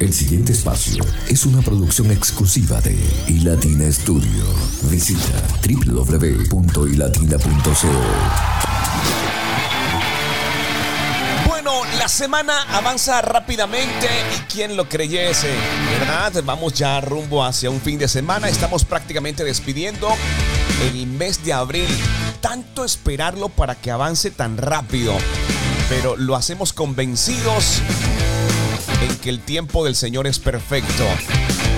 El siguiente espacio es una producción exclusiva de iLatina Studio. Visita www.ilatina.co. Bueno, la semana avanza rápidamente y quién lo creyese, ¿verdad? Vamos ya rumbo hacia un fin de semana, estamos prácticamente despidiendo el mes de abril. Tanto esperarlo para que avance tan rápido, pero lo hacemos convencidos en que el tiempo del Señor es perfecto.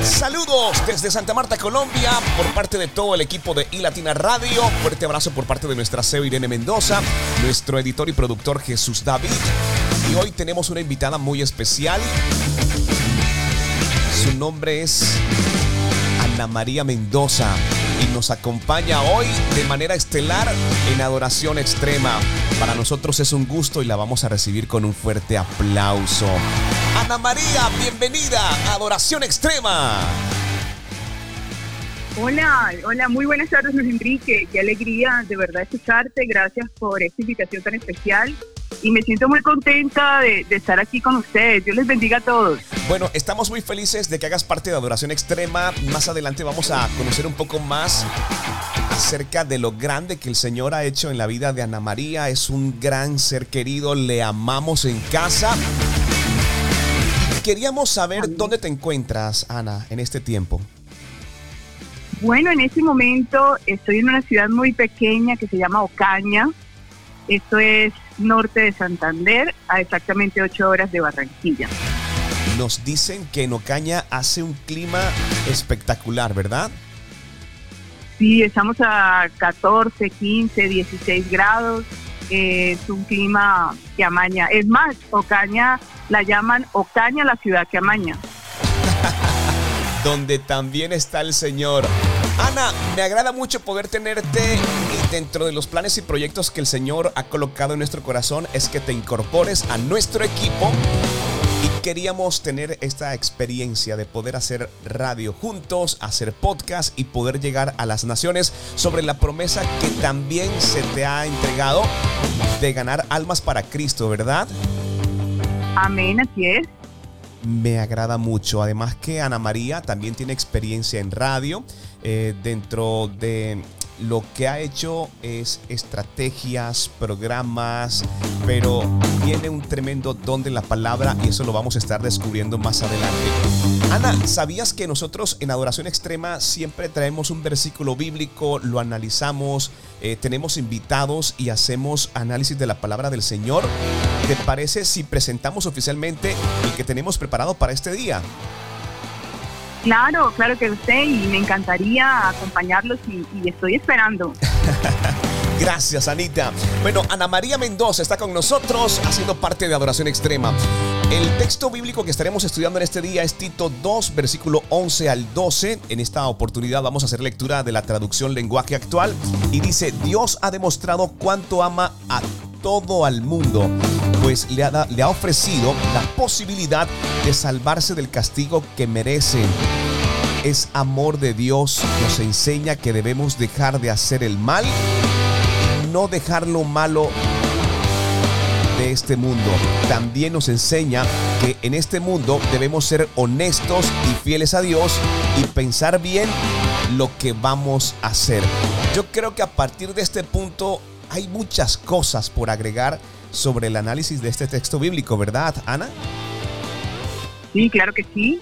Saludos desde Santa Marta, Colombia, por parte de todo el equipo de iLatina Radio. Fuerte abrazo por parte de nuestra CEO Irene Mendoza, nuestro editor y productor Jesús David. Y hoy tenemos una invitada muy especial. Su nombre es Ana María Mendoza y nos acompaña hoy de manera estelar en Adoración Extrema. Para nosotros es un gusto y la vamos a recibir con un fuerte aplauso. Ana María, bienvenida Adoración Extrema. Hola, hola, muy buenas tardes Luis Enrique, qué alegría de verdad escucharte, gracias por esta invitación tan especial y me siento muy contenta de, de, estar aquí con ustedes. Dios les bendiga a todos. Bueno, estamos muy felices de que hagas parte de Adoración Extrema. Más adelante vamos a conocer un poco más acerca de lo grande que el Señor ha hecho en la vida de Ana María. Es un gran ser querido, le amamos en casa. Queríamos saber dónde te encuentras, Ana, en este tiempo. Bueno, en este momento estoy en una ciudad muy pequeña que se llama Ocaña. Esto es norte de Santander, a exactamente 8 horas de Barranquilla. Nos dicen que en Ocaña hace un clima espectacular, ¿verdad? Sí, estamos a 14, 15, 16 grados. Eh, es un clima que amaña. Es más, Ocaña la llaman Ocaña la ciudad que amaña. Donde también está el Señor. Ana, me agrada mucho poder tenerte dentro de los planes y proyectos que el Señor ha colocado en nuestro corazón es que te incorpores a nuestro equipo y queríamos tener esta experiencia de poder hacer radio juntos, hacer podcast y poder llegar a las naciones sobre la promesa que también se te ha entregado de ganar almas para Cristo, ¿verdad? Amén, así es. Me agrada mucho. Además que Ana María también tiene experiencia en radio eh, dentro de lo que ha hecho es estrategias, programas, pero tiene un tremendo don de la palabra y eso lo vamos a estar descubriendo más adelante. Ana, ¿sabías que nosotros en Adoración Extrema siempre traemos un versículo bíblico, lo analizamos, eh, tenemos invitados y hacemos análisis de la palabra del Señor? ¿Te parece si presentamos oficialmente el que tenemos preparado para este día? Claro, claro que usted y me encantaría acompañarlos y, estoy esperando. Gracias, Anita. Bueno, Ana María Mendoza está con nosotros haciendo parte de Adoración Extrema. El texto bíblico que estaremos estudiando en este día es Tito 2, versículo 11 al 12. En esta oportunidad vamos a hacer lectura de la traducción lenguaje actual y dice, Dios ha demostrado cuánto ama a todo al mundo, pues le ha, ofrecido la posibilidad de salvarse del castigo que merecen. Es amor de Dios, nos enseña que debemos dejar de hacer el mal no dejar lo malo de este mundo. También nos enseña que en este mundo debemos ser honestos y fieles a Dios y pensar bien lo que vamos a hacer. Yo creo que a partir de este punto hay muchas cosas por agregar sobre el análisis de este texto bíblico, ¿verdad, Ana? Sí, claro que sí.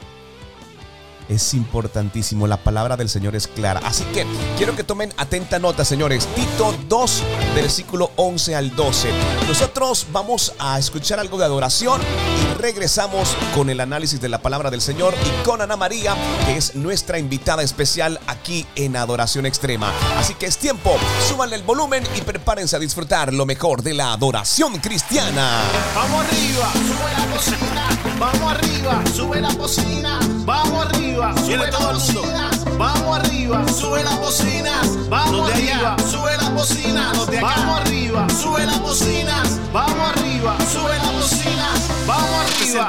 Es importantísimo, la palabra del Señor es clara. Así que quiero que tomen atenta nota, señores. Tito 2, versículo 11 al 12. Nosotros vamos a escuchar algo de adoración y regresamos con el análisis de la palabra del Señor y con Ana María, que es nuestra invitada especial aquí en Adoración Extrema. Así que es tiempo, súbanle el volumen y prepárense a disfrutar lo mejor de la adoración cristiana. Vamos arriba, sube la. Vamos arriba, sube la cocina. Vamos arriba, sube todo el mundo. Vamos arriba, sube las bocinas. Vamos arriba, sube las bocinas. Vamos arriba, sube las bocinas. Vamos arriba, sube las bocinas. Vamos arriba.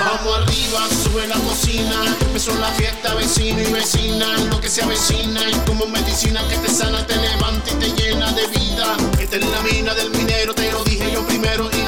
Vamos arriba, sube la cocina. Empezó la fiesta, vecino y vecina. Lo que se avecina y como medicina que te sana, te levanta y te llena de vida. Esta es la mina del minero, te lo dije yo primero. Y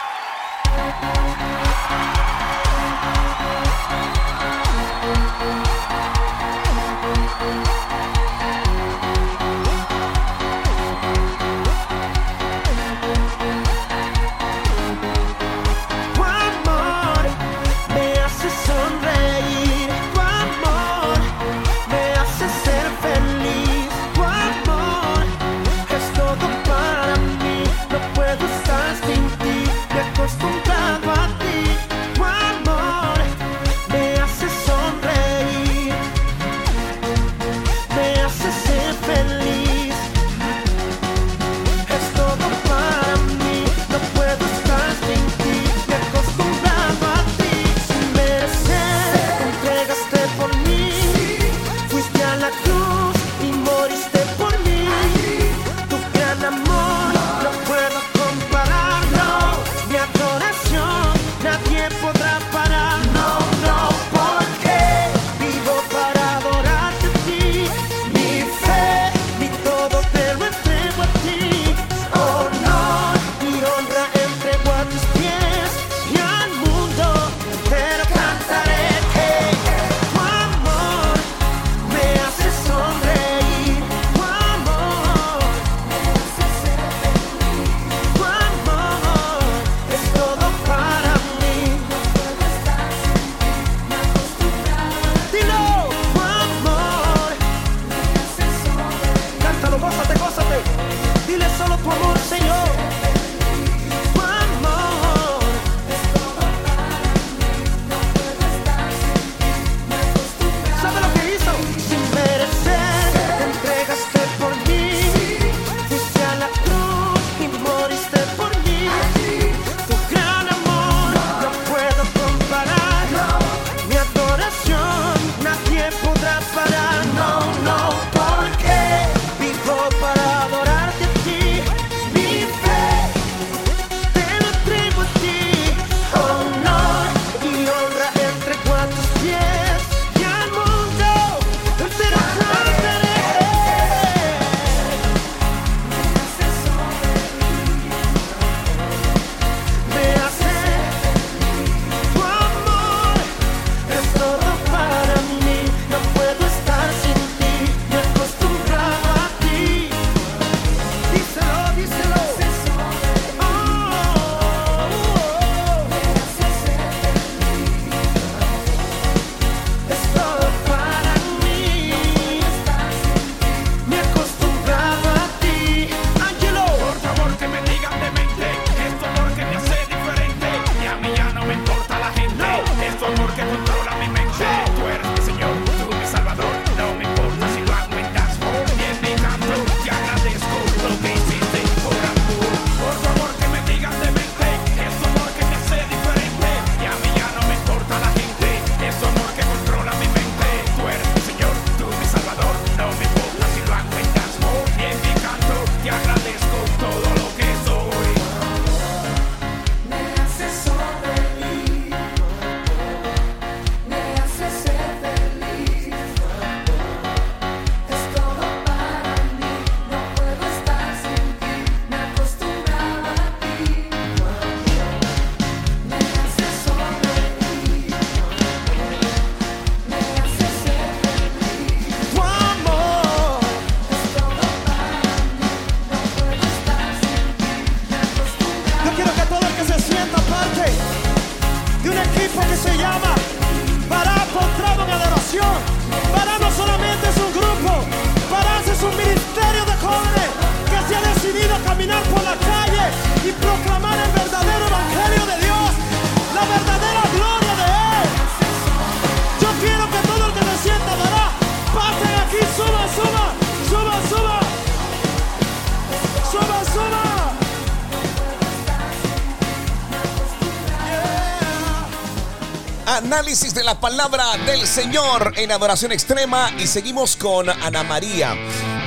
Palabra del Señor en adoración extrema y seguimos con Ana María.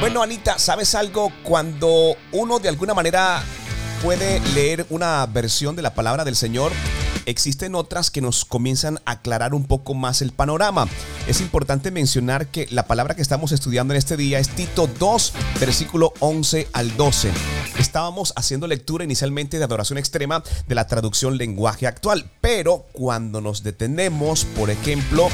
Bueno, Anita, ¿sabes algo? Cuando uno de alguna manera puede leer una versión de la palabra del Señor, existen otras que nos comienzan a aclarar un poco más el panorama. Es importante mencionar que la palabra que estamos estudiando en este día es Tito 2, versículo 11 al 12. Estábamos haciendo lectura inicialmente de adoración extrema de la traducción lenguaje actual, pero cuando nos detenemos, por ejemplo,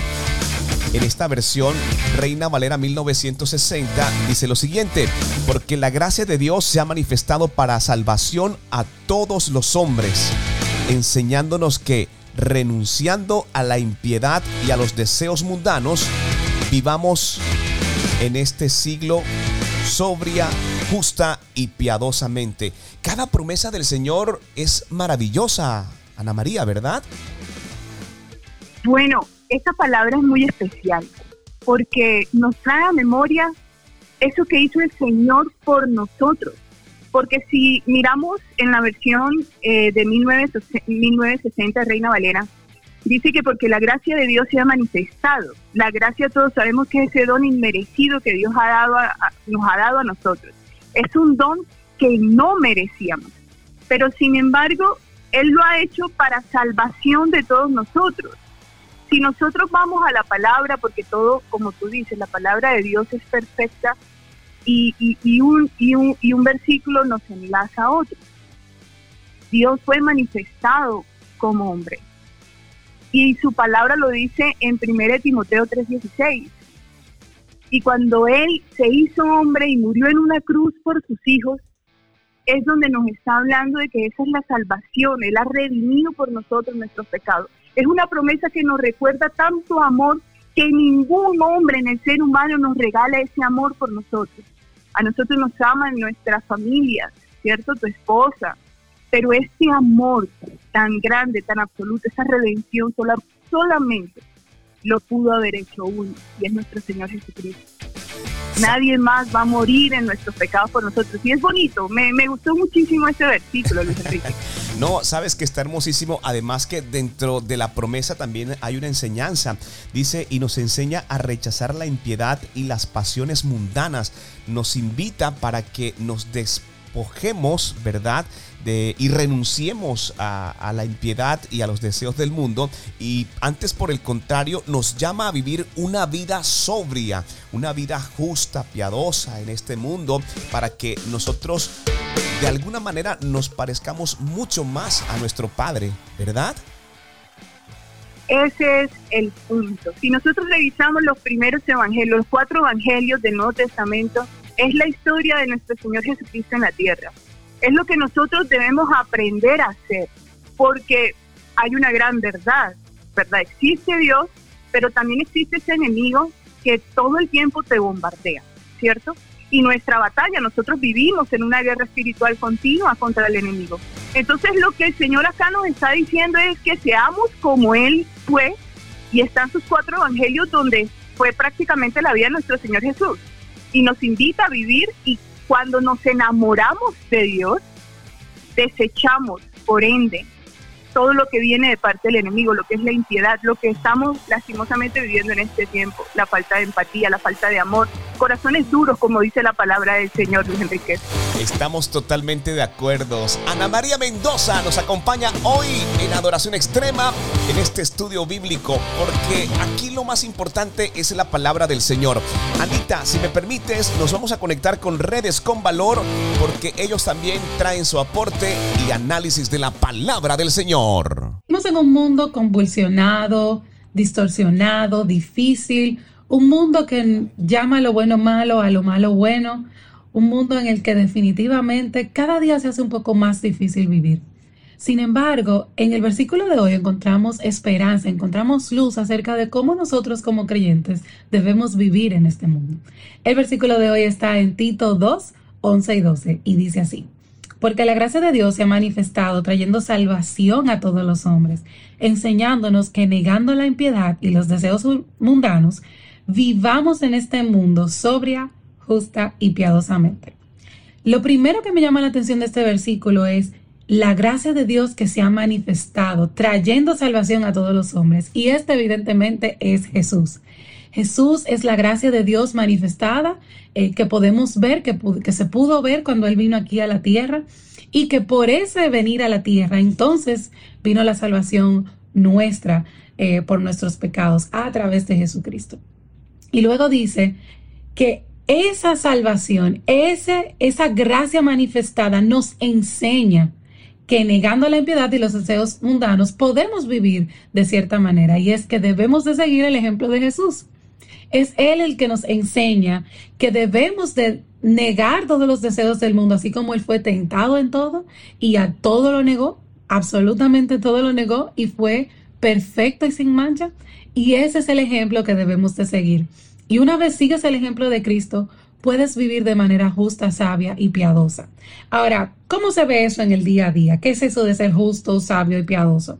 en esta versión, Reina Valera 1960 dice lo siguiente, porque la gracia de Dios se ha manifestado para salvación a todos los hombres enseñándonos que renunciando a la impiedad y a los deseos mundanos, vivamos en este siglo sobria, justa y piadosamente. Cada promesa del Señor es maravillosa, Ana María, ¿verdad? Bueno, esta palabra es muy especial porque nos trae a memoria eso que hizo el Señor por nosotros. Porque si miramos en la versión eh, de 1960 Reina Valera, dice que porque la gracia de Dios se ha manifestado. La gracia todos sabemos que es ese don inmerecido que Dios ha dado nos ha dado a nosotros. Es un don que no merecíamos. Pero sin embargo, Él lo ha hecho para salvación de todos nosotros. Si nosotros vamos a la palabra, porque todo, como tú dices, la palabra de Dios es perfecta, y, un, un versículo nos enlaza a otro. Dios fue manifestado como hombre. Y su palabra lo dice en 1 Timoteo 3:16. Y cuando Él se hizo hombre y murió en una cruz por sus hijos, es donde nos está hablando de que esa es la salvación. Él ha redimido por nosotros nuestros pecados. Es una promesa que nos recuerda tanto amor que ningún hombre en el ser humano nos regala ese amor por nosotros. A nosotros nos aman nuestras familias, ¿cierto? Tu esposa. Pero este amor tan grande, tan absoluto, esa redención sola, solamente lo pudo haber hecho uno, y es nuestro Señor Jesucristo. Nadie más va a morir en nuestros pecados por nosotros. Y es bonito, me, me gustó muchísimo ese versículo, Luis Enrique. No, sabes que está hermosísimo. Además que dentro de la promesa también hay una enseñanza. Dice, y nos enseña a rechazar la impiedad y las pasiones mundanas. Nos invita para que nos despojemos, ¿verdad? Y renunciemos a, a, la impiedad y a los deseos del mundo. Y antes, por el contrario, nos llama a vivir una vida sobria, una vida justa, piadosa en este mundo, para que nosotros de alguna manera nos parezcamos mucho más a nuestro Padre, ¿verdad? Ese es el punto. Si nosotros revisamos los primeros evangelios, los cuatro evangelios del Nuevo Testamento, es la historia de nuestro Señor Jesucristo en la tierra. Es lo que nosotros debemos aprender a hacer, porque hay una gran verdad, ¿verdad? Existe Dios, pero también existe ese enemigo que todo el tiempo te bombardea, ¿cierto? y nuestra batalla. Nosotros vivimos en una guerra espiritual continua contra el enemigo. Entonces lo que el Señor acá nos está diciendo es que seamos como Él fue y están sus cuatro evangelios donde fue prácticamente la vida de nuestro Señor Jesús y nos invita a vivir y cuando nos enamoramos de Dios, desechamos, por ende, todo lo que viene de parte del enemigo, lo que es la impiedad, lo que estamos lastimosamente viviendo en este tiempo, la falta de empatía, la falta de amor, corazones duros, como dice la palabra del Señor Luis Enrique. Estamos totalmente de acuerdo. Ana María Mendoza nos acompaña hoy en Adoración Extrema en este estudio bíblico, porque aquí lo más importante es la palabra del Señor. Anita, si me permites, nos vamos a conectar con redes con valor, porque ellos también traen su aporte y análisis de la palabra del Señor. Estamos en un mundo convulsionado, distorsionado, difícil, un mundo que llama lo bueno malo a lo malo bueno, un mundo en el que definitivamente cada día se hace un poco más difícil vivir. Sin embargo, en el versículo de hoy encontramos esperanza, encontramos luz acerca de cómo nosotros como creyentes debemos vivir en este mundo. El versículo de hoy está en Tito 2, 11 y 12 y dice así porque la gracia de Dios se ha manifestado trayendo salvación a todos los hombres, enseñándonos que negando la impiedad y los deseos mundanos, vivamos en este mundo sobria, justa y piadosamente. Lo primero que me llama la atención de este versículo es la gracia de Dios que se ha manifestado, trayendo salvación a todos los hombres. Y este evidentemente es Jesús. Jesús es la gracia de Dios manifestada, eh, que podemos ver, que, se pudo ver cuando Él vino aquí a la tierra, y que por ese venir a la tierra, entonces vino la salvación nuestra eh, por nuestros pecados a través de Jesucristo. Y luego dice que esa salvación, ese, esa gracia manifestada nos enseña que negando la impiedad y los deseos mundanos podemos vivir de cierta manera y es que debemos de seguir el ejemplo de Jesús. Es Él el que nos enseña que debemos de negar todos los deseos del mundo, así como Él fue tentado en todo y a todo lo negó, absolutamente todo lo negó y fue perfecto y sin mancha. Y ese es el ejemplo que debemos de seguir. Y una vez sigues el ejemplo de Cristo, puedes vivir de manera justa, sabia y piadosa. Ahora, ¿cómo se ve eso en el día a día? ¿Qué es eso de ser justo, sabio y piadoso?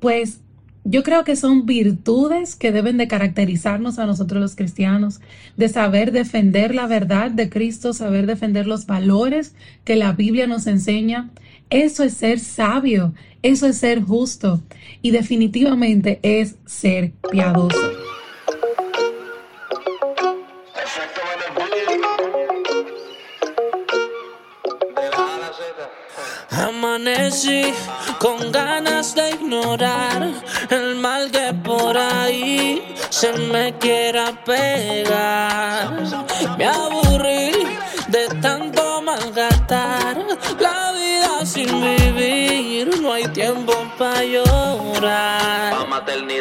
Pues yo creo que son virtudes que deben de caracterizarnos a nosotros los cristianos, de saber defender la verdad de Cristo, saber defender los valores que la Biblia nos enseña. Eso es ser sabio, eso es ser justo y definitivamente es ser piadoso. Amanecí con ganas de ignorar el mal que por ahí se me quiera pegar. Me aburrí de tanto malgastar la vida sin vivir. No hay tiempo para llorar.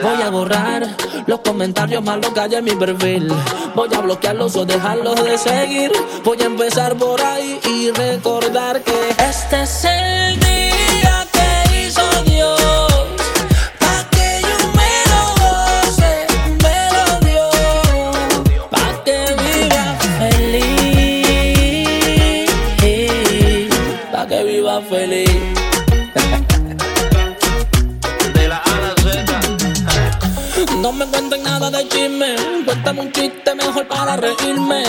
Voy a borrar los comentarios malos que hay en mi perfil. Voy a bloquearlos o dejarlos de seguir. Voy a empezar por ahí y recordar que este es el día nada de chisme, cuéntame un chiste mejor para reírme.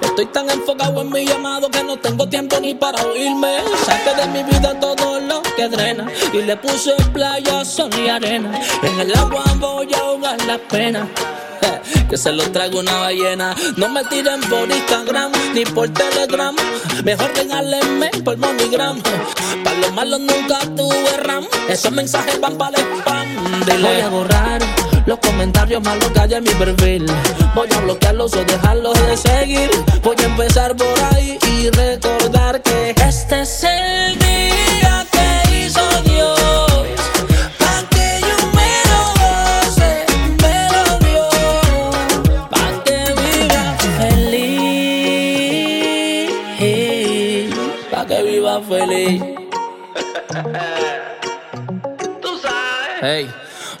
Estoy tan enfocado en mi llamado que no tengo tiempo ni para oírme. Saqué de mi vida todo lo que drena y le puse playa, sol y arena. En el agua voy a ahogar la pena. Que se lo traigo una ballena. No me tiren por Instagram ni por Telegram. Mejor regálenme por MoneyGram. Para los malos nunca tuve RAM. Esos mensajes van para el spam. Voy a borrar los comentarios malos que hay en mi perfil. Voy a bloquearlos o dejarlos de seguir. Voy a empezar por ahí y recordar que este es el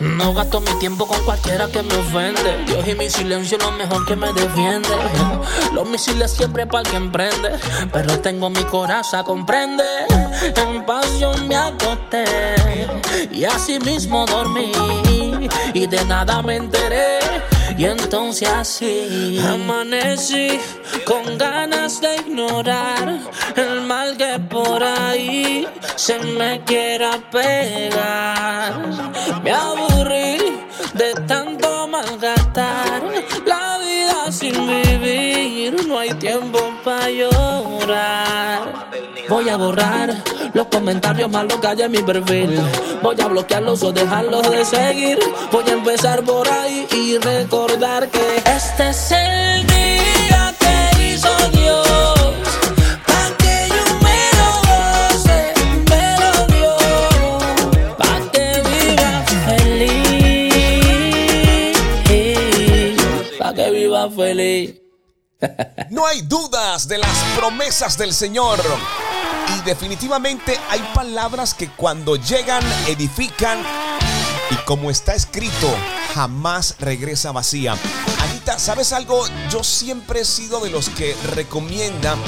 No gasto mi tiempo con cualquiera que me ofende. Dios y mi silencio es lo mejor que me defiende. Los misiles siempre para quien prende. Pero tengo mi coraza, comprende. En pasión me acosté. Y así mismo dormí. Y de nada me enteré. Y entonces así amanecí con ganas de ignorar el mal que por ahí se me quiera pegar. Me aburrí de tanto malgastar la vida sin vivir. No hay tiempo para llorar. Voy a borrar los comentarios malos que hay en mi perfil. Voy a bloquearlos o dejarlos de seguir. Voy a empezar por ahí y recordar que este es el No hay dudas de las promesas del Señor. Y definitivamente hay palabras que cuando llegan edifican y como está escrito, jamás regresa vacía. Anita, ¿sabes algo? Yo siempre he sido de los que recomiendan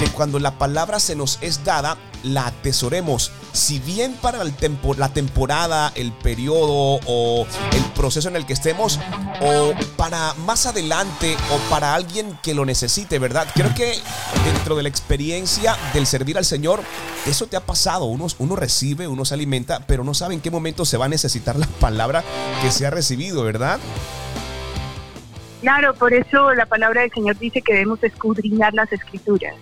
que cuando la palabra se nos es dada, la atesoremos. Si bien para el la temporada, el periodo o el proceso en el que estemos, o para más adelante o para alguien que lo necesite, ¿verdad? Creo que dentro de la experiencia del servir al Señor, eso te ha pasado. Uno, uno recibe, uno se alimenta, pero no sabe en qué momento se va a necesitar la palabra que se ha recibido, ¿verdad? Claro, por eso la palabra del Señor dice que debemos escudriñar las escrituras.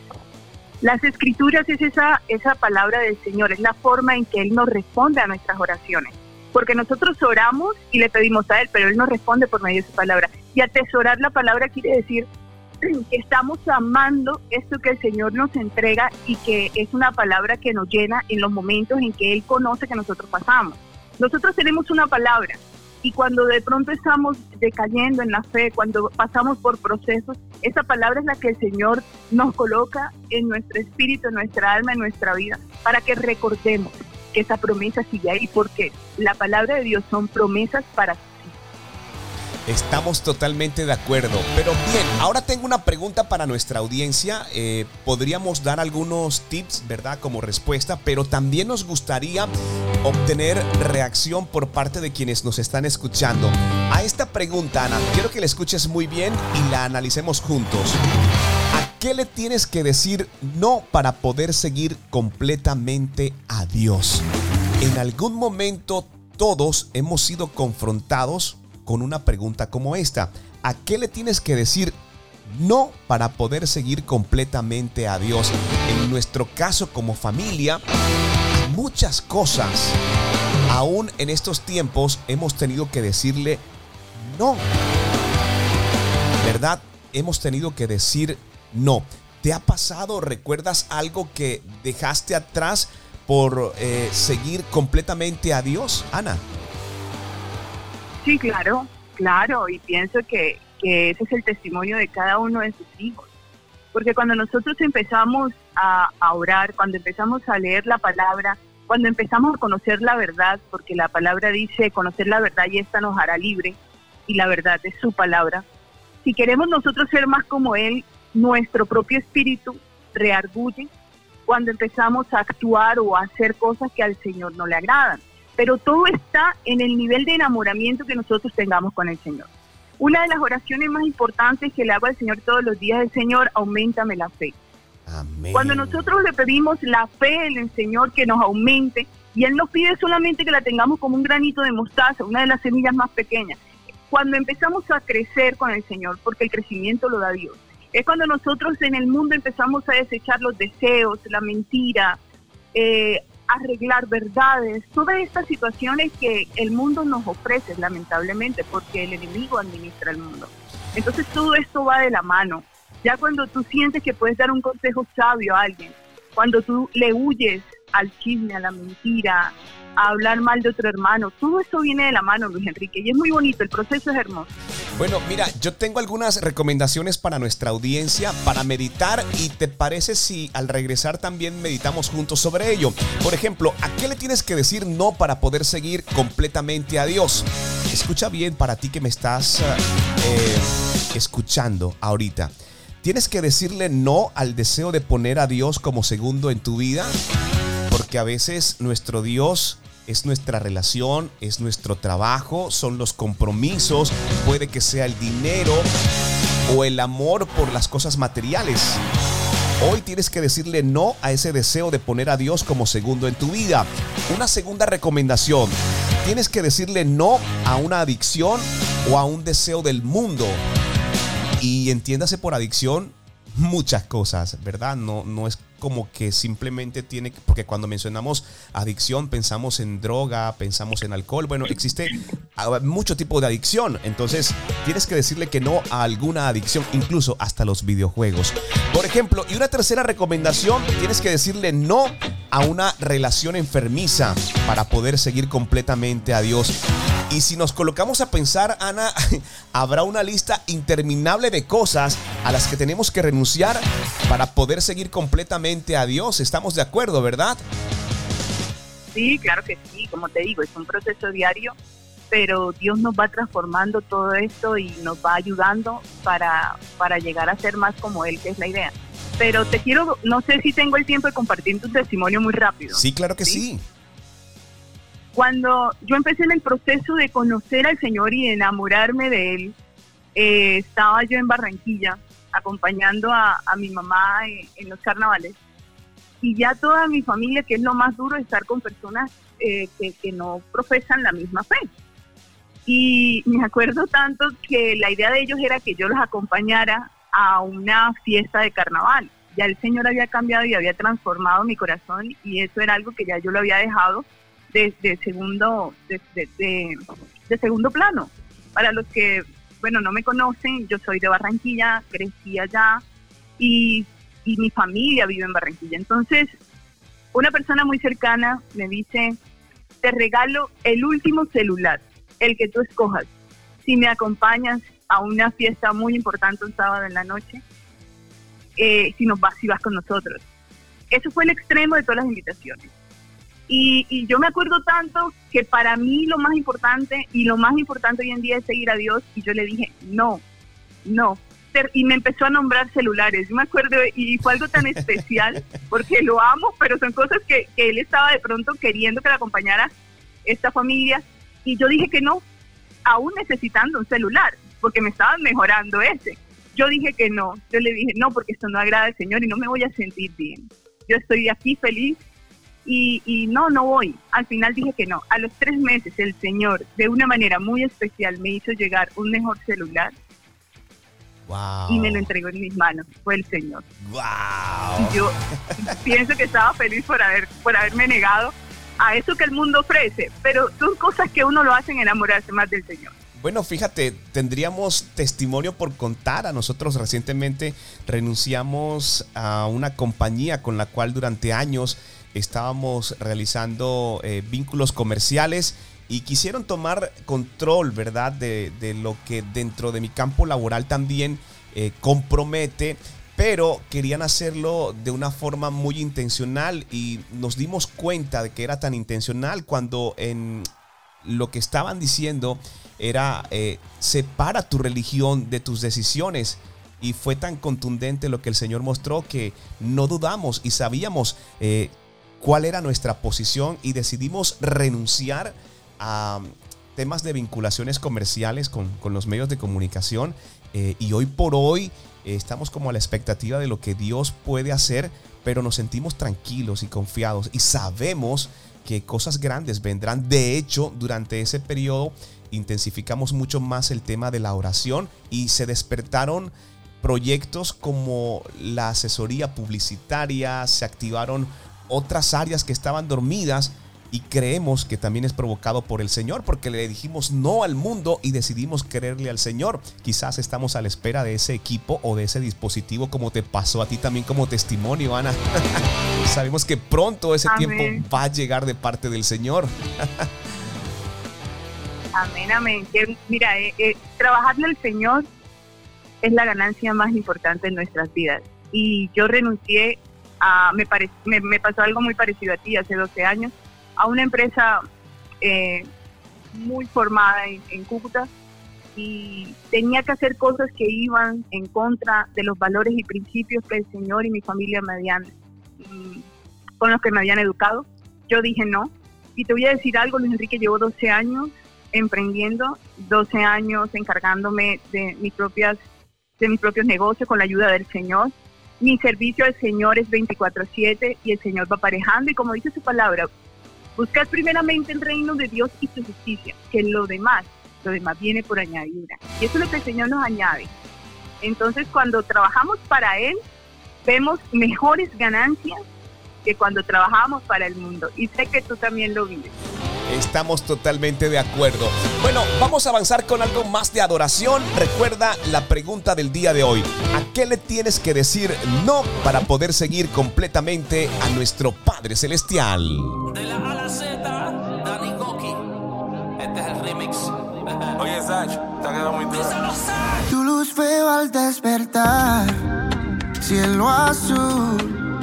Las escrituras es esa, esa palabra del Señor, es la forma en que Él nos responde a nuestras oraciones. Porque nosotros oramos y le pedimos a Él, pero Él nos responde por medio de su palabra. Y atesorar la palabra quiere decir que estamos amando esto que el Señor nos entrega y que es una palabra que nos llena en los momentos en que Él conoce que nosotros pasamos. Nosotros tenemos una palabra, y cuando de pronto estamos decayendo en la fe, cuando pasamos por procesos, esa palabra es la que el Señor nos coloca en nuestro espíritu, en nuestra alma, en nuestra vida, para que recordemos que esa promesa sigue ahí, porque la palabra de Dios son promesas para Estamos totalmente de acuerdo. Pero bien, ahora tengo una pregunta para nuestra audiencia. Eh, podríamos dar algunos tips, ¿verdad? Como respuesta, pero también nos gustaría obtener reacción por parte de quienes nos están escuchando. A esta pregunta, Ana, quiero que la escuches muy bien y la analicemos juntos. ¿A qué le tienes que decir no para poder seguir completamente a Dios? En algún momento todos hemos sido confrontados con una pregunta como esta. ¿A qué le tienes que decir no para poder seguir completamente a Dios? En nuestro caso como familia, muchas cosas, aún en estos tiempos, hemos tenido que decirle no. ¿Verdad? Hemos tenido que decir no. ¿Te ha pasado, recuerdas algo que dejaste atrás por eh, seguir completamente a Dios, Ana? Sí, claro, claro, y pienso que, ese es el testimonio de cada uno de sus hijos. Porque cuando nosotros empezamos a, orar, cuando empezamos a leer la palabra, cuando empezamos a conocer la verdad, porque la palabra dice conocer la verdad y esta nos hará libre, y la verdad es su palabra. Si queremos nosotros ser más como Él, nuestro propio espíritu reargulle cuando empezamos a actuar o a hacer cosas que al Señor no le agradan pero todo está en el nivel de enamoramiento que nosotros tengamos con el Señor. Una de las oraciones más importantes que le hago al Señor todos los días es, Señor, aumentame la fe. Cuando nosotros le pedimos la fe en el Señor que nos aumente, y Él nos pide solamente que la tengamos como un granito de mostaza, una de las semillas más pequeñas. Cuando empezamos a crecer con el Señor, porque el crecimiento lo da Dios, es cuando nosotros en el mundo empezamos a desechar los deseos, la mentira, eh, arreglar verdades, todas estas situaciones que el mundo nos ofrece, lamentablemente, porque el enemigo administra el mundo. Entonces todo esto va de la mano. Ya cuando tú sientes que puedes dar un consejo sabio a alguien, cuando tú le huyes al chisme, a la mentira, hablar mal de otro hermano. Todo eso viene de la mano, Luis Enrique, y es muy bonito, el proceso es hermoso. Bueno, mira, yo tengo algunas recomendaciones para nuestra audiencia para meditar y te parece si al regresar también meditamos juntos sobre ello. Por ejemplo, ¿a qué le tienes que decir no para poder seguir completamente a Dios? Escucha bien para ti que me estás eh, escuchando ahorita. ¿Tienes que decirle no al deseo de poner a Dios como segundo en tu vida? Porque a veces nuestro Dios es nuestra relación, es nuestro trabajo, son los compromisos, puede que sea el dinero o el amor por las cosas materiales. Hoy tienes que decirle no a ese deseo de poner a Dios como segundo en tu vida. Una segunda recomendación, tienes que decirle no a una adicción o a un deseo del mundo. Y entiéndase por adicción muchas cosas, ¿verdad? No, no es como que simplemente tiene, porque cuando mencionamos adicción pensamos en droga, pensamos en alcohol, bueno, existe ah, mucho tipo de adicción, entonces tienes que decirle que no a alguna adicción, incluso hasta los videojuegos. Por ejemplo, y una tercera recomendación, tienes que decirle no a una relación enfermiza para poder seguir completamente a Dios. Y si nos colocamos a pensar, Ana, habrá una lista interminable de cosas a las que tenemos que renunciar para poder seguir completamente a Dios. Estamos de acuerdo, ¿verdad? Sí, claro que sí. Como te digo, es un proceso diario, pero Dios nos va transformando todo esto y nos va ayudando para, para llegar a ser más como Él, que es la idea. pero te quiero, no sé si tengo el tiempo de compartir tu testimonio muy rápido. Sí, claro que sí. Cuando yo empecé en el proceso de conocer al Señor y enamorarme de Él, eh, estaba yo en Barranquilla acompañando a, mi mamá en, los carnavales y ya toda mi familia, que es lo más duro, estar con personas eh, que no profesan la misma fe. Y me acuerdo tanto que la idea de ellos era que yo los acompañara a una fiesta de carnaval. Ya el Señor había cambiado y había transformado mi corazón y eso era algo que ya yo lo había dejado de, segundo de, segundo plano. Para los que, bueno, no me conocen, yo soy de Barranquilla, crecí allá y, y mi familia vive en Barranquilla. Entonces, una persona muy cercana me dice, te regalo el último celular, el que tú escojas. Si me acompañas a una fiesta muy importante un sábado en la noche, eh, si nos vas, si vas con nosotros. Eso fue el extremo de todas las invitaciones. Y, yo me acuerdo tanto que para mí lo más importante y lo más importante hoy en día es seguir a Dios y yo le dije, no, no. Y me empezó a nombrar celulares. Yo me acuerdo y fue algo tan especial porque lo amo, pero son cosas que, que él estaba de pronto queriendo que le acompañara esta familia y yo dije que no, aún necesitando un celular porque me estaban mejorando ese. Yo dije que no, yo le dije no, porque esto no agrada al Señor y no me voy a sentir bien. Yo estoy aquí feliz y, y, no, no voy. Al final dije que no. A los tres meses el Señor, de una manera muy especial, me hizo llegar un mejor celular. Y me lo entregó en mis manos. Fue el Señor. Wow. Y yo pienso que estaba feliz por, haber, por haberme negado a eso que el mundo ofrece. Pero son cosas que uno lo hacen enamorarse más del Señor. Bueno, fíjate, tendríamos testimonio por contar. A nosotros recientemente renunciamos a una compañía con la cual durante años estábamos realizando eh, vínculos comerciales y quisieron tomar control, ¿verdad?, de, lo que dentro de mi campo laboral también eh, compromete, pero querían hacerlo de una forma muy intencional y nos dimos cuenta de que era tan intencional cuando en lo que estaban diciendo era eh, separa tu religión de tus decisiones. Y fue tan contundente lo que el Señor mostró que no dudamos y sabíamos eh, cuál era nuestra posición y decidimos renunciar a temas de vinculaciones comerciales con, los medios de comunicación. Eh, y hoy por hoy estamos como a la expectativa de lo que Dios puede hacer, pero nos sentimos tranquilos y confiados y sabemos que cosas grandes vendrán. De hecho, durante ese periodo intensificamos mucho más el tema de la oración y se despertaron proyectos como la asesoría publicitaria, se activaron otras áreas que estaban dormidas y creemos que también es provocado por el Señor porque le dijimos no al mundo y decidimos creerle al Señor. Quizás estamos a la espera de ese equipo o de ese dispositivo como te pasó a ti también como testimonio, Ana. Sabemos que pronto ese tiempo va a llegar de parte del Señor. amén, amén. mira, eh, eh, trabajarle al Señor es la ganancia más importante en nuestras vidas. Y yo renuncié me, me pasó algo muy parecido a ti hace 12 años a una empresa eh, muy formada en, Cúcuta y tenía que hacer cosas que iban en contra de los valores y principios que el Señor y mi familia me habían, mm, con los que me habían educado. Yo dije no. Y te voy a decir algo, Luis Enrique, llevo 12 años emprendiendo, 12 años encargándome de mis propias de mis propios negocios con la ayuda del Señor. Mi servicio al Señor es 24/7 y el Señor va aparejando y como dice su palabra, Buscad primeramente el reino de Dios y su justicia, que lo demás, lo demás viene por añadidura. Y eso es lo que el Señor nos añade. Entonces, cuando trabajamos para Él, vemos mejores ganancias que cuando trabajamos para el mundo. Y sé que tú también lo vives. Estamos totalmente de acuerdo. Bueno, vamos a avanzar con algo más de adoración. Recuerda la pregunta del día de hoy. ¿A qué le tienes que decir no para poder seguir completamente a nuestro Padre Celestial? De la A la Z, Dani Goki. Este es el remix. Oye, Sach, te ha quedado muy duro. Tu luz veo al despertar, cielo azul,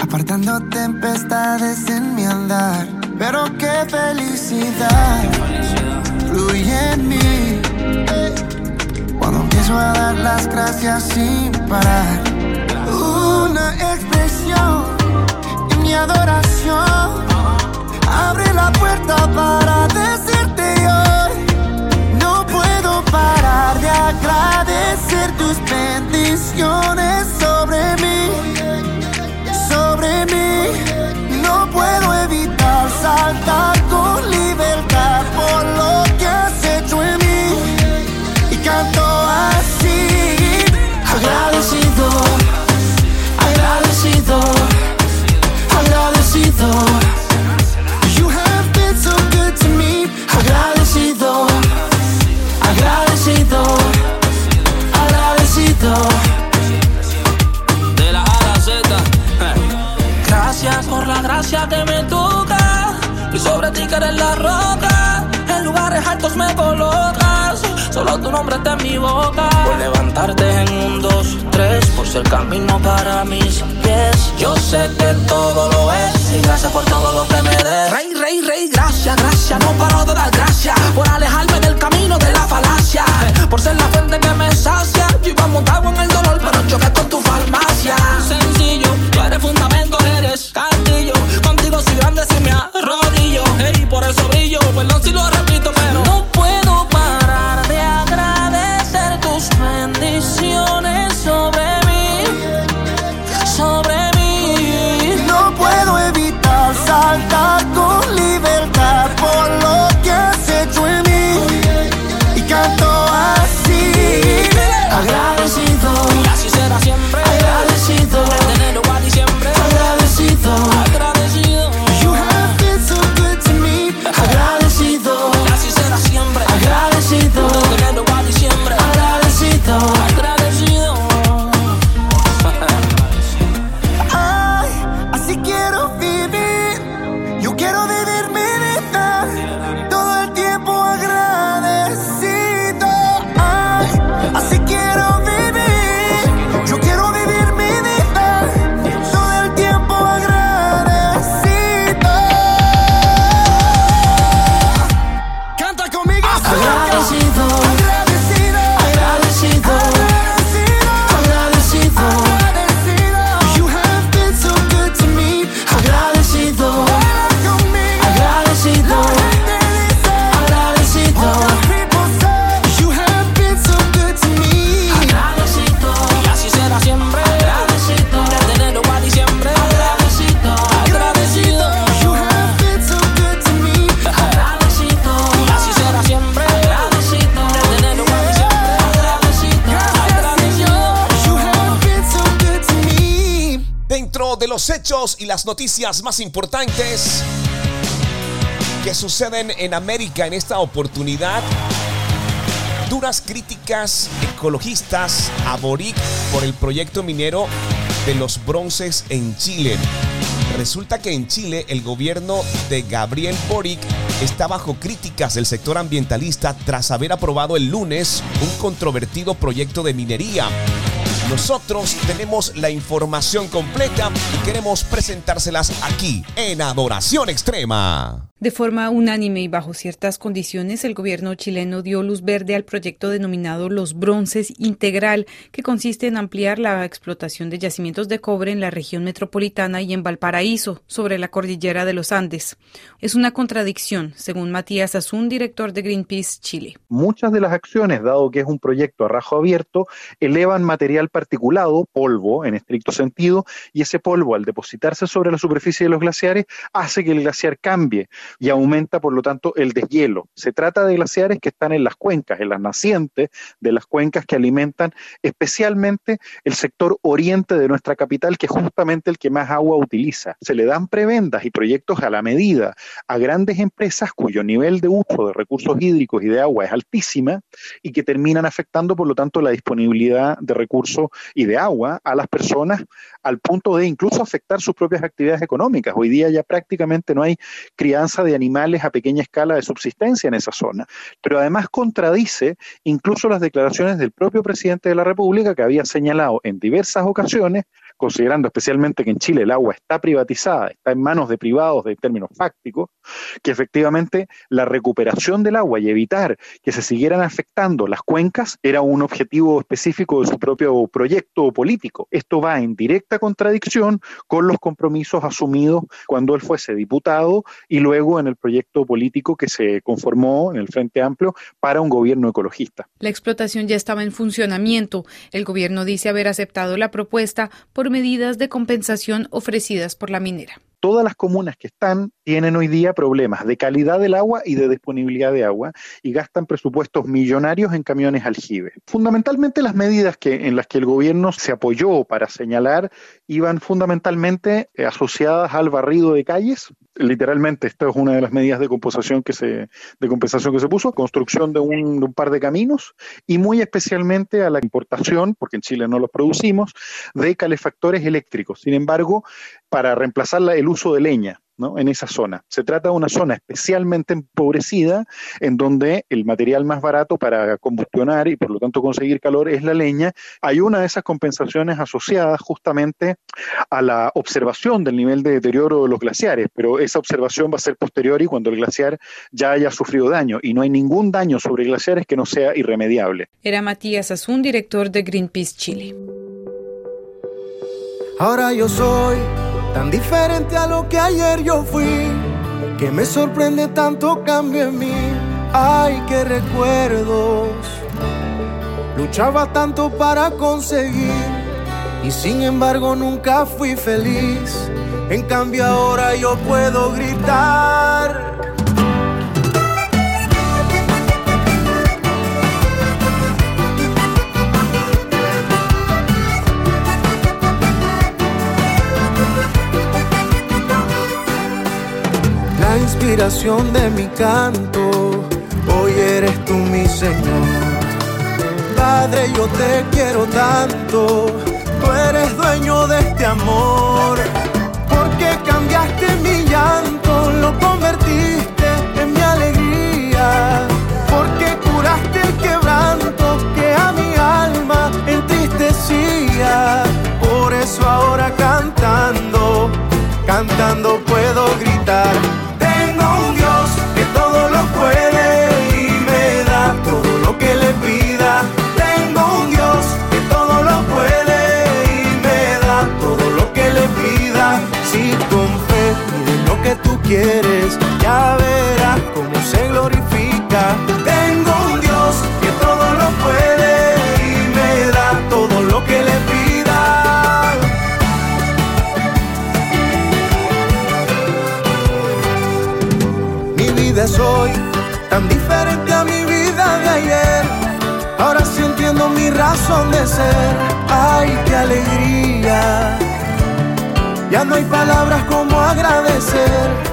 apartando tempestades en mi andar. Pero qué felicidad, fluye en mí cuando empiezo a dar las gracias sin parar una expresión en mi adoración. Abre la puerta para decirte hoy. No puedo parar de agradecer tus bendiciones sobre mí. Gracia que me toca. Y sobre ti que eres la roca. En lugares altos me colocas. Solo tu nombre está en mi boca. Por levantarte en un, dos, tres. Por ser camino para mis pies. Yo sé que todo lo es. Y gracias por todo lo que me des. Rey, rey, rey, gracias, gracias. No paro de dar gracias. Por alejarme del camino de la falacia. Por ser la fuente que me sacia. Yo iba montado en el dolor, pero choqué con tu farmacia. Sencillo, tú eres fundamento, si me arrodillo. Hey, por eso brillo. Perdón si lo repito, más importantes que suceden en América en esta oportunidad, duras críticas ecologistas a Boric por el proyecto minero de los bronces en Chile. Resulta que en Chile el gobierno de Gabriel Boric está bajo críticas del sector ambientalista tras haber aprobado el lunes un controvertido proyecto de minería. Nosotros tenemos la información completa y queremos presentárselas aquí en Adoración Extrema. De forma unánime y bajo ciertas condiciones, el gobierno chileno dio luz verde al proyecto denominado Los Bronces Integral, que consiste en ampliar la explotación de yacimientos de cobre en la región metropolitana y en Valparaíso, sobre la cordillera de los Andes. Es una contradicción, según Matías Azún, director de Greenpeace Chile. Muchas de las acciones, dado que es un proyecto a rajo abierto, elevan material particulado, polvo en estricto sentido, y ese polvo al depositarse sobre la superficie de los glaciares hace que el glaciar cambie y aumenta, por lo tanto, el deshielo. Se trata de glaciares que están en las cuencas, en las nacientes de las cuencas que alimentan especialmente el sector oriente de nuestra capital, que es justamente el que más agua utiliza. Se le dan prebendas y proyectos a la medida a grandes empresas cuyo nivel de uso de recursos hídricos y de agua es altísima y que terminan afectando, por lo tanto, la disponibilidad de recursos y de agua a las personas al punto de incluso afectar sus propias actividades económicas. Hoy día ya prácticamente no hay crianza de animales a pequeña escala de subsistencia en esa zona, pero además contradice incluso las declaraciones del propio presidente de la República que había señalado en diversas ocasiones considerando especialmente que en Chile el agua está privatizada, está en manos de privados de términos fácticos, que efectivamente la recuperación del agua y evitar que se siguieran afectando las cuencas era un objetivo específico de su propio proyecto político. Esto va en directa contradicción con los compromisos asumidos cuando él fuese diputado y luego en el proyecto político que se conformó en el Frente Amplio para un gobierno ecologista. La explotación ya estaba en funcionamiento. El gobierno dice haber aceptado la propuesta por medidas de compensación ofrecidas por la minera todas las comunas que están tienen hoy día problemas de calidad del agua y de disponibilidad de agua y gastan presupuestos millonarios en camiones aljibe. Fundamentalmente las medidas en las que el gobierno se apoyó para señalar iban fundamentalmente eh, asociadas al barrido de calles. Literalmente, esta es una de las medidas de compensación que se, de compensación que se puso, construcción de un, de un par de caminos y muy especialmente a la importación, porque en Chile no los producimos, de calefactores eléctricos. Sin embargo, para reemplazar el uso de leña en esa zona. Se trata de una zona especialmente empobrecida en donde el material más barato para combustionar y por lo tanto conseguir calor es la leña. Hay una de esas compensaciones asociadas justamente a la observación del nivel de deterioro de los glaciares, pero esa observación va a ser posterior y cuando el glaciar ya haya sufrido daño y no hay ningún daño sobre glaciares que no sea irremediable. Era Matías Azún, director de Greenpeace Chile. Ahora yo soy tan diferente a lo que ayer yo fui, que me sorprende tanto cambio en mí. Ay, qué recuerdos. Luchaba tanto para conseguir y sin embargo nunca fui feliz. En cambio ahora yo puedo gritar. Inspiración de mi canto, hoy eres tú mi Señor. Padre, yo te quiero tanto, tú eres dueño de este amor. Porque cambiaste mi llanto, lo convertiste en mi alegría. Porque curaste el quebranto que a mi alma entristecía. Por eso ahora cantando, cantando puedo gritar quieres, ya verás cómo se glorifica. Tengo un Dios que todo lo puede y me da todo lo que le pida. Mi vida es hoy tan diferente a mi vida de ayer. Ahora sí entiendo mi razón de ser. Ay, qué alegría. Ya no hay palabras como agradecer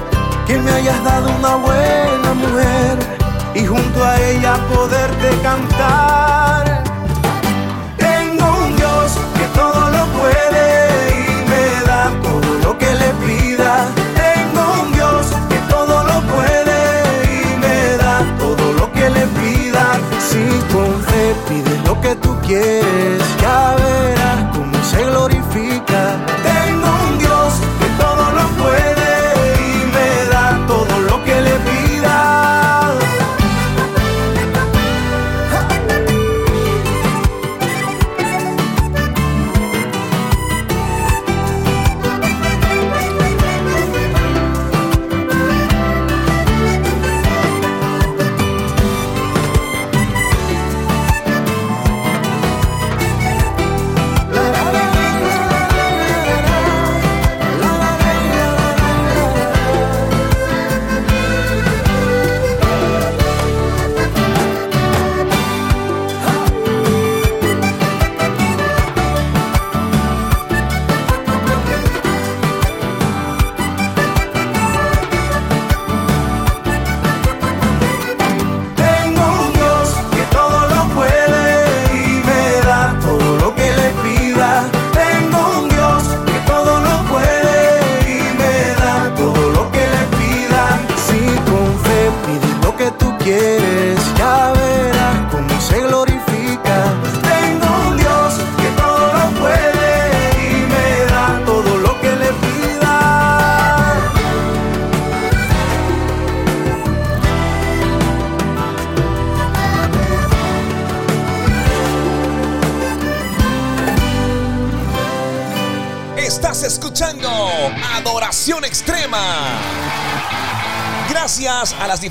que me hayas dado una buena mujer y junto a ella poderte cantar. Tengo un Dios que todo lo puede y me da todo lo que le pida. Tengo un Dios que todo lo puede y me da todo lo que le pida. Si con fe pides lo que tú quieres, ya verás cómo se glorifica.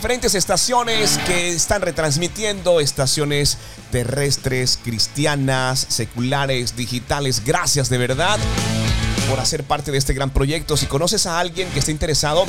Diferentes estaciones que están retransmitiendo, estaciones terrestres, cristianas, seculares, digitales. Gracias de verdad por hacer parte de este gran proyecto. Si conoces a alguien que esté interesado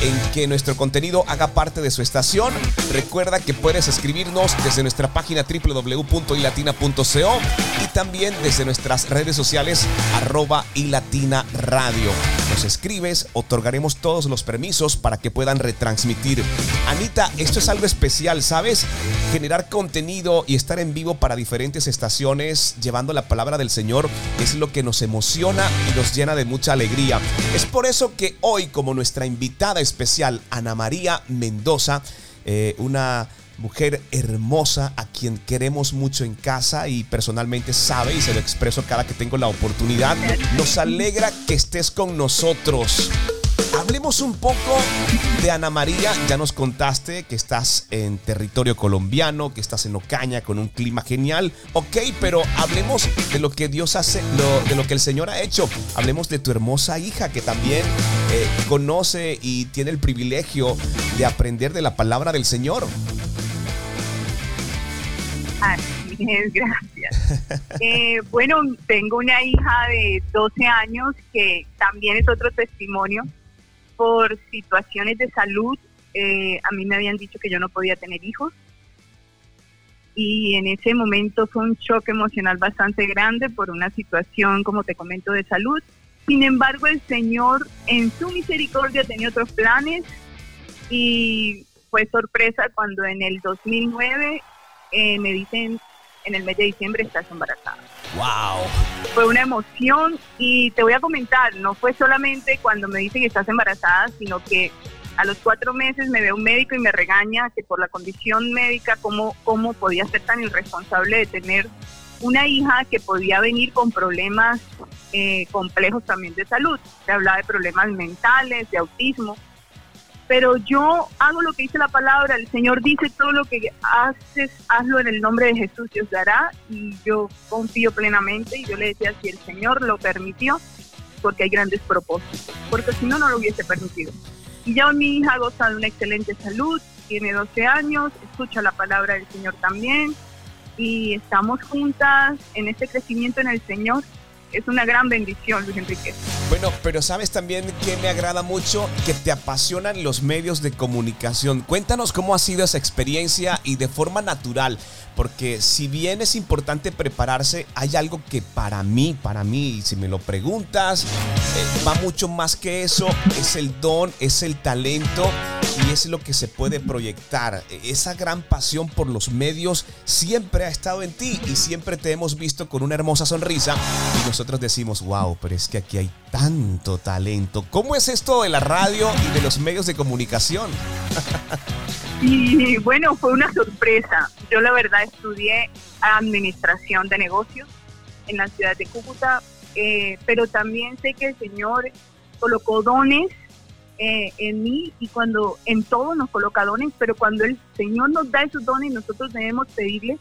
en que nuestro contenido haga parte de su estación, recuerda que puedes escribirnos desde nuestra página www.ilatina.co y también desde nuestras redes sociales arroba ilatina radio. Nos escribes, otorgaremos todos los permisos para que puedan retransmitir. Anita, esto es algo especial, ¿sabes? Generar contenido y estar en vivo para diferentes estaciones llevando la palabra del Señor es lo que nos emociona y nos llena de mucha alegría. Es por eso que hoy, como nuestra invitada especial, Ana María Mendoza, eh, una mujer hermosa a quien queremos mucho en casa y personalmente sabe y se lo expreso cada que tengo la oportunidad. Nos alegra que estés con nosotros. Hablemos un poco de Ana María. Ya nos contaste que estás en territorio colombiano, que estás en Ocaña con un clima genial. Ok, pero hablemos de lo que Dios hace, de lo que el Señor ha hecho. Hablemos de tu hermosa hija que también eh, conoce y tiene el privilegio de aprender de la palabra del Señor. Así gracias. Eh, bueno, tengo una hija de 12 años que también es otro testimonio por situaciones de salud, eh, a mí me habían dicho que yo no podía tener hijos. Y en ese momento fue un shock emocional bastante grande por una situación, como te comento, de salud. Sin embargo, el Señor en su misericordia tenía otros planes y fue sorpresa cuando en el 2009 eh, me dicen en el mes de diciembre estás embarazada. ¡Wow! Fue una emoción y te voy a comentar, no fue solamente cuando me dicen que estás embarazada, sino que a los cuatro meses me ve un médico y me regaña que por la condición médica, cómo, cómo podía ser tan irresponsable de tener una hija que podía venir con problemas eh, complejos también de salud. Se hablaba de problemas mentales, de autismo pero yo hago lo que dice la palabra, el Señor dice todo lo que haces, hazlo en el nombre de Jesús, Dios dará, y yo confío plenamente, y yo le decía, si el Señor lo permitió, porque hay grandes propósitos, porque si no, no lo hubiese permitido. Y ya mi hija goza de una excelente salud, tiene 12 años, escucha la palabra del Señor también, y estamos juntas en este crecimiento en el Señor, es una gran bendición, Luis Enrique. Bueno, pero sabes también que me agrada mucho que te apasionan los medios de comunicación. Cuéntanos cómo ha sido esa experiencia y de forma natural, porque si bien es importante prepararse, hay algo que para mí, para mí, si me lo preguntas, eh, va mucho más que eso, es el don, es el talento y es lo que se puede proyectar. Esa gran pasión por los medios siempre ha estado en ti y siempre te hemos visto con una hermosa sonrisa y nosotros decimos, wow, pero es que aquí hay tanto talento. ¿Cómo es esto de la radio y de los medios de comunicación? Y bueno, fue una sorpresa. Yo la verdad estudié administración de negocios en la ciudad de Cúcuta, eh, pero también sé que el Señor colocó dones eh, en mí y cuando en todo nos coloca dones, pero cuando el Señor nos da esos dones, nosotros debemos pedirle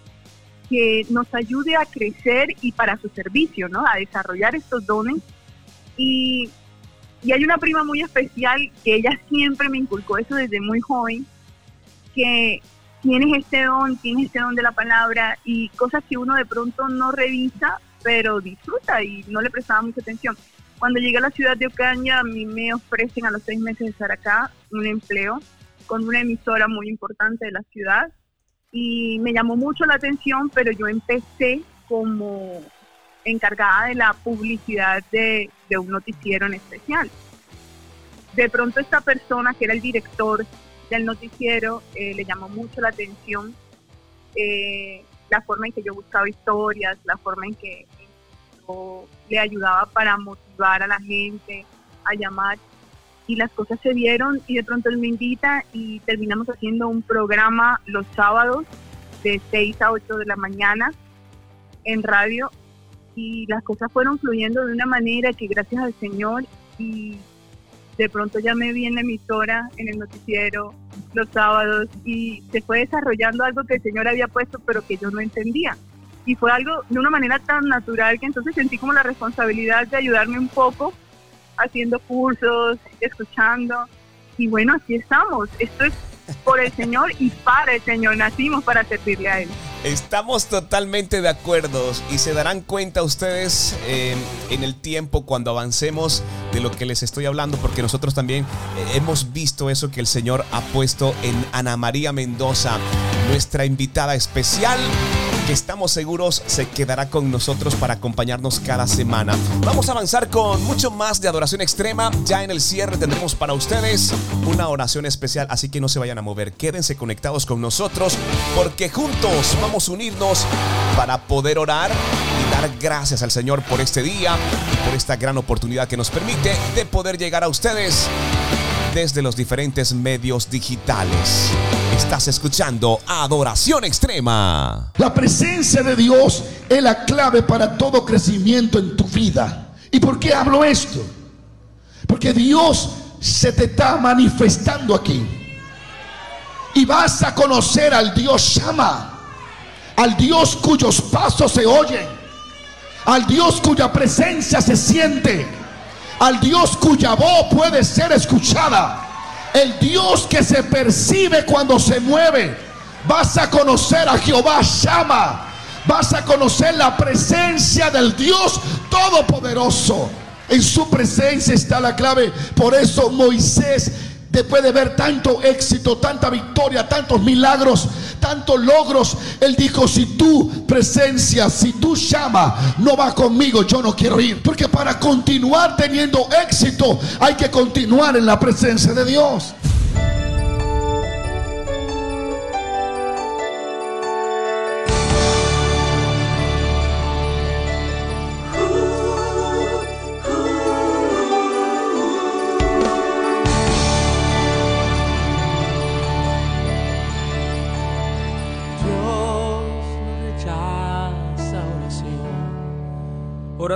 que nos ayude a crecer y para su servicio, ¿no? A desarrollar estos dones. Y, y hay una prima muy especial que ella siempre me inculcó eso desde muy joven, que tienes este don, tienes este don de la palabra y cosas que uno de pronto no revisa, pero disfruta y no le prestaba mucha atención. Cuando llegué a la ciudad de Ocaña, a mí me ofrecen a los seis meses de estar acá un empleo con una emisora muy importante de la ciudad y me llamó mucho la atención, pero yo empecé como encargada de la publicidad de, un noticiero en especial. De pronto esta persona, que era el director del noticiero, eh, le llamó mucho la atención eh, la forma en que yo buscaba historias, la forma en que le ayudaba para motivar a la gente, a llamar. Y las cosas se dieron y de pronto él me invita y terminamos haciendo un programa los sábados de 6 a 8 de la mañana en radio y las cosas fueron fluyendo de una manera que gracias al Señor y de pronto ya me vi en la emisora, en el noticiero, los sábados y se fue desarrollando algo que el Señor había puesto pero que yo no entendía y fue algo de una manera tan natural que entonces sentí como la responsabilidad de ayudarme un poco haciendo cursos, escuchando. Y bueno, aquí estamos. Esto es por el Señor y para el Señor. Nacimos para servirle a Él. Estamos totalmente de acuerdo y se darán cuenta ustedes eh, en el tiempo cuando avancemos de lo que les estoy hablando, porque nosotros también eh, hemos visto eso que el Señor ha puesto en Ana María Mendoza, nuestra invitada especial que estamos seguros se quedará con nosotros para acompañarnos cada semana. Vamos a avanzar con mucho más de adoración extrema. Ya en el cierre tendremos para ustedes una oración especial, así que no se vayan a mover. Quédense conectados con nosotros porque juntos vamos a unirnos para poder orar y dar gracias al Señor por este día, por esta gran oportunidad que nos permite de poder llegar a ustedes desde los diferentes medios digitales. Estás escuchando Adoración Extrema. La presencia de Dios es la clave para todo crecimiento en tu vida. ¿Y por qué hablo esto? Porque Dios se te está manifestando aquí. Y vas a conocer al Dios llama, al Dios cuyos pasos se oyen, al Dios cuya presencia se siente al Dios cuya voz puede ser escuchada, el Dios que se percibe cuando se mueve. Vas a conocer a Jehová llama, vas a conocer la presencia del Dios Todopoderoso. En su presencia está la clave. Por eso Moisés después de ver tanto éxito, tanta victoria, tantos milagros, tantos logros, él dijo, si tu presencia, si tu llama no va conmigo, yo no quiero ir. Porque para continuar teniendo éxito hay que continuar en la presencia de Dios.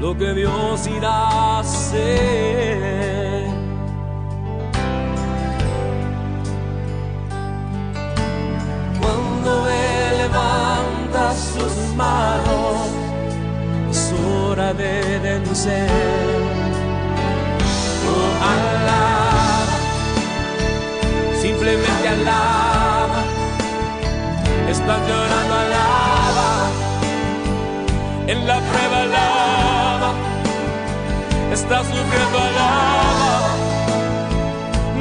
lo que Dios irá a hacer. Cuando Él levanta sus manos, es hora de vencer. Oh, alaba, simplemente alaba, estás llorando, alaba, en la prueba alaba está sufriendo alaba,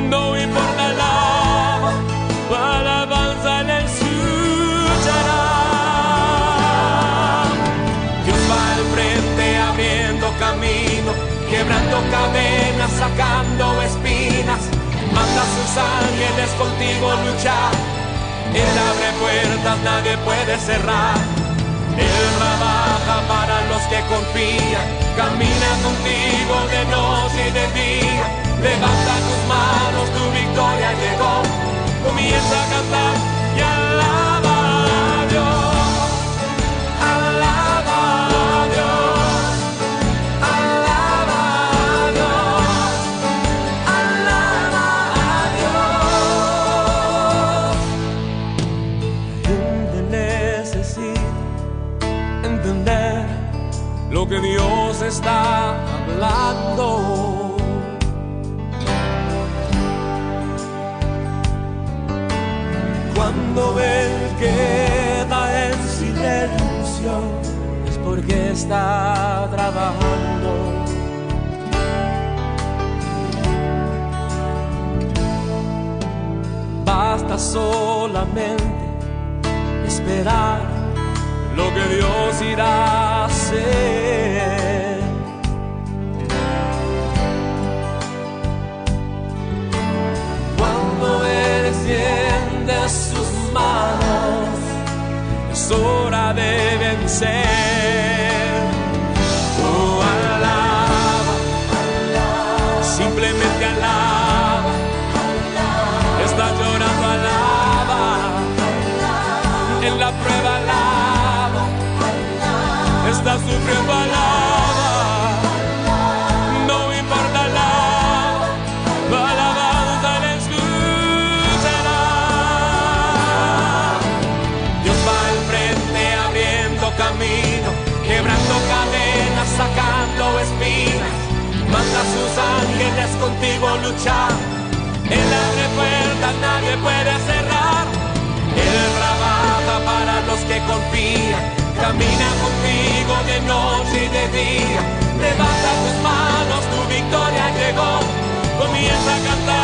no importa alaba, alabanza él escuchará. Dios va al frente abriendo camino, quebrando cadenas, sacando espinas, manda sus ángeles contigo luchar. Él abre puertas, nadie puede cerrar. Él trabaja para los que confían Camina contigo de noche y de día. Levanta tus manos, tu victoria llegó. Comienza a cantar y alaba a Dios. Alaba a Dios. Alaba a Dios. Alaba a Dios. gente necesita entender lo que Dios está hablando. Cuando Él queda en silencio es porque está trabajando. Basta solamente esperar lo que Dios irá a hacer. extiende sus manos, es hora de vencer. Oh, alaba, simplemente alaba, alaba. está llorando, alaba, en la prueba alaba, está sufriendo, alaba. Lucha. Él abre puertas, nadie puede cerrar. Él trabaja para los que confían. Camina contigo de noche y de día. Levanta tus manos, tu victoria llegó. Comienza a cantar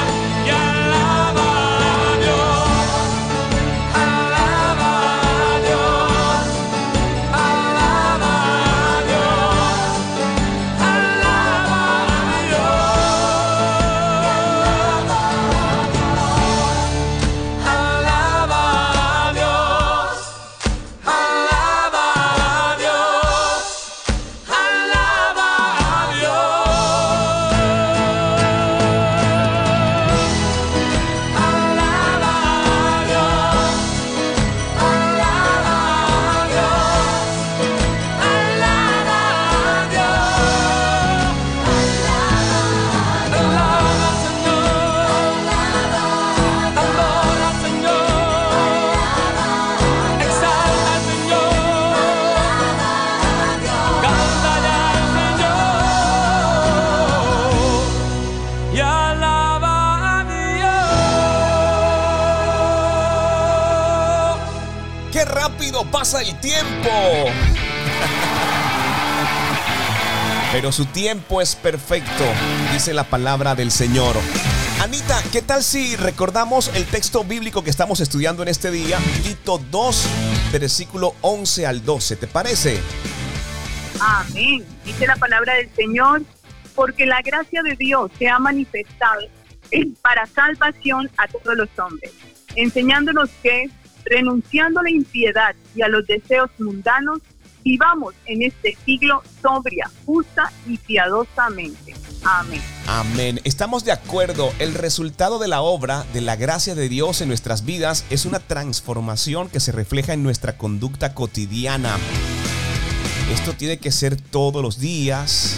Pero su tiempo es perfecto, dice la palabra del Señor. Anita, ¿qué tal si recordamos el texto bíblico que estamos estudiando en este día? Tito 2, versículo 11 al 12, ¿te parece? Amén. Dice la palabra del Señor, porque la gracia de Dios se ha manifestado para salvación a todos los hombres, enseñándonos que, renunciando a la impiedad y a los deseos mundanos, vivamos en este siglo sobria, justa y piadosamente. Amén. Amén. Estamos de acuerdo. El resultado de la obra de la gracia de Dios en nuestras vidas es una transformación que se refleja en nuestra conducta cotidiana. Esto tiene que ser todos los días,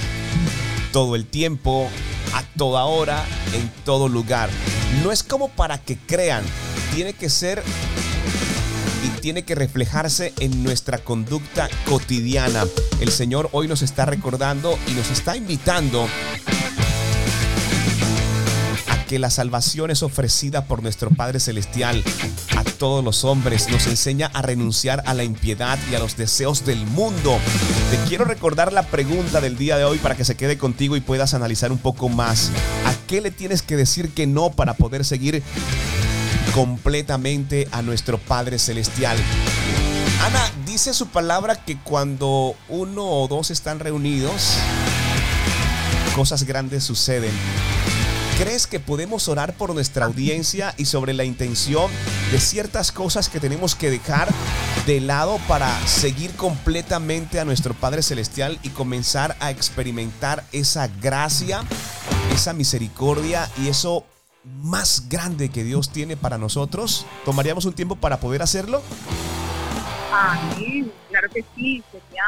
todo el tiempo, a toda hora, en todo lugar. No es como para que crean, tiene que ser tiene que reflejarse en nuestra conducta cotidiana. El Señor hoy nos está recordando y nos está invitando a que la salvación es ofrecida por nuestro Padre Celestial a todos los hombres. Nos enseña a renunciar a la impiedad y a los deseos del mundo. Te quiero recordar la pregunta del día de hoy para que se quede contigo y puedas analizar un poco más. ¿A qué le tienes que decir que no para poder seguir completamente a nuestro Padre Celestial. Ana, dice su palabra que cuando uno o dos están reunidos, cosas grandes suceden. ¿Crees que podemos orar por nuestra audiencia y sobre la intención de ciertas cosas que tenemos que dejar de lado para seguir completamente a nuestro Padre Celestial y comenzar a experimentar esa gracia, esa misericordia y eso más grande que Dios tiene para nosotros? ¿Tomaríamos un tiempo para poder hacerlo? Amén. Claro que sí, sería,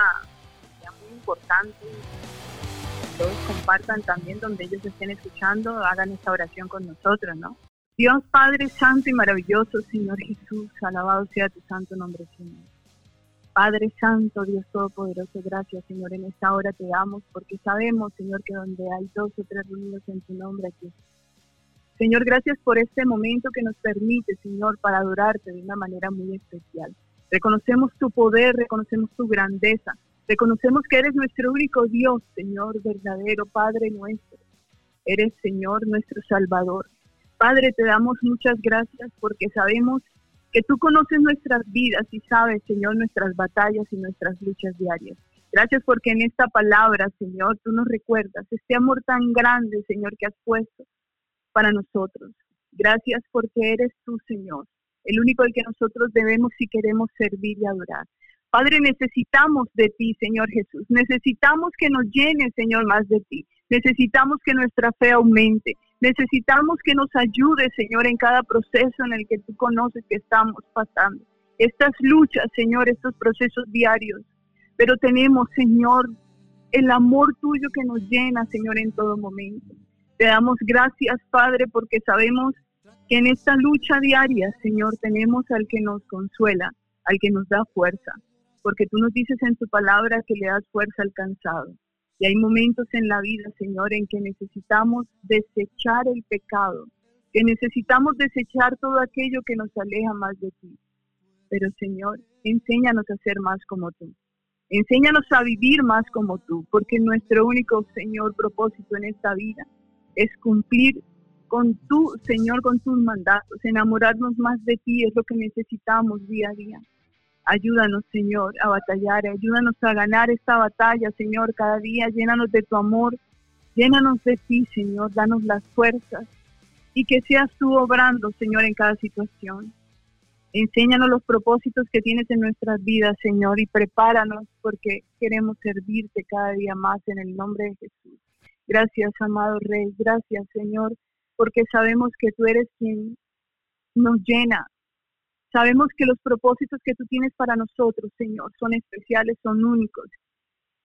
muy importante. que Todos compartan también donde ellos estén escuchando, hagan esta oración con nosotros, ¿no? Dios Padre Santo y maravilloso, Señor Jesús, alabado sea tu santo nombre, Señor. Padre Santo, Dios Todopoderoso, gracias, Señor. En esta hora te damos porque sabemos, Señor, que donde hay dos o tres reunidos en tu nombre, aquí. Señor, gracias por este momento que nos permite, Señor, para adorarte de una manera muy especial. Reconocemos tu poder, reconocemos tu grandeza, reconocemos que eres nuestro único Dios, Señor, verdadero Padre nuestro. Eres, Señor, nuestro Salvador. Padre, te damos muchas gracias porque sabemos que tú conoces nuestras vidas y sabes, Señor, nuestras batallas y nuestras luchas diarias. Gracias porque en esta palabra, Señor, tú nos recuerdas este amor tan grande, Señor, que has puesto para nosotros. Gracias porque eres tú, Señor, el único al que nosotros debemos si queremos servir y adorar. Padre, necesitamos de ti, Señor Jesús. Necesitamos que nos llene, Señor, más de ti. Necesitamos que nuestra fe aumente. Necesitamos que nos ayude, Señor, en cada proceso en el que tú conoces que estamos pasando. Estas luchas, Señor, estos procesos diarios. Pero tenemos, Señor, el amor tuyo que nos llena, Señor, en todo momento. Te damos gracias, Padre, porque sabemos que en esta lucha diaria, Señor, tenemos al que nos consuela, al que nos da fuerza, porque tú nos dices en tu palabra que le das fuerza al cansado. Y hay momentos en la vida, Señor, en que necesitamos desechar el pecado, que necesitamos desechar todo aquello que nos aleja más de ti. Pero, Señor, enséñanos a ser más como tú. Enséñanos a vivir más como tú, porque nuestro único, Señor, propósito en esta vida es cumplir con tu, Señor, con tus mandatos, enamorarnos más de ti es lo que necesitamos día a día. Ayúdanos, Señor, a batallar, ayúdanos a ganar esta batalla, Señor, cada día. Llénanos de tu amor, llénanos de ti, Señor, danos las fuerzas y que seas tú obrando, Señor, en cada situación. Enséñanos los propósitos que tienes en nuestras vidas, Señor, y prepáranos porque queremos servirte cada día más en el nombre de Jesús. Gracias, amado Rey. Gracias, Señor, porque sabemos que tú eres quien nos llena, Sabemos que los propósitos que tú tienes para nosotros, Señor, son especiales, son únicos.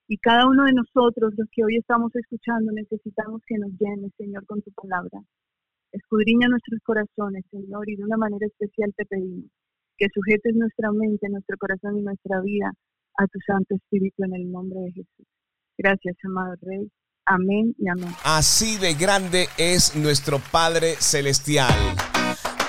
Y cada uno de nosotros, los que hoy estamos escuchando, necesitamos que nos llenes, Señor, con tu palabra. Escudriña nuestros corazones, Señor, y de una manera especial te pedimos que sujetes nuestra mente, nuestro corazón y nuestra vida a tu Santo Espíritu en el nombre de Jesús. Gracias, amado Rey. Amén y amén. Así de grande es nuestro Padre Celestial.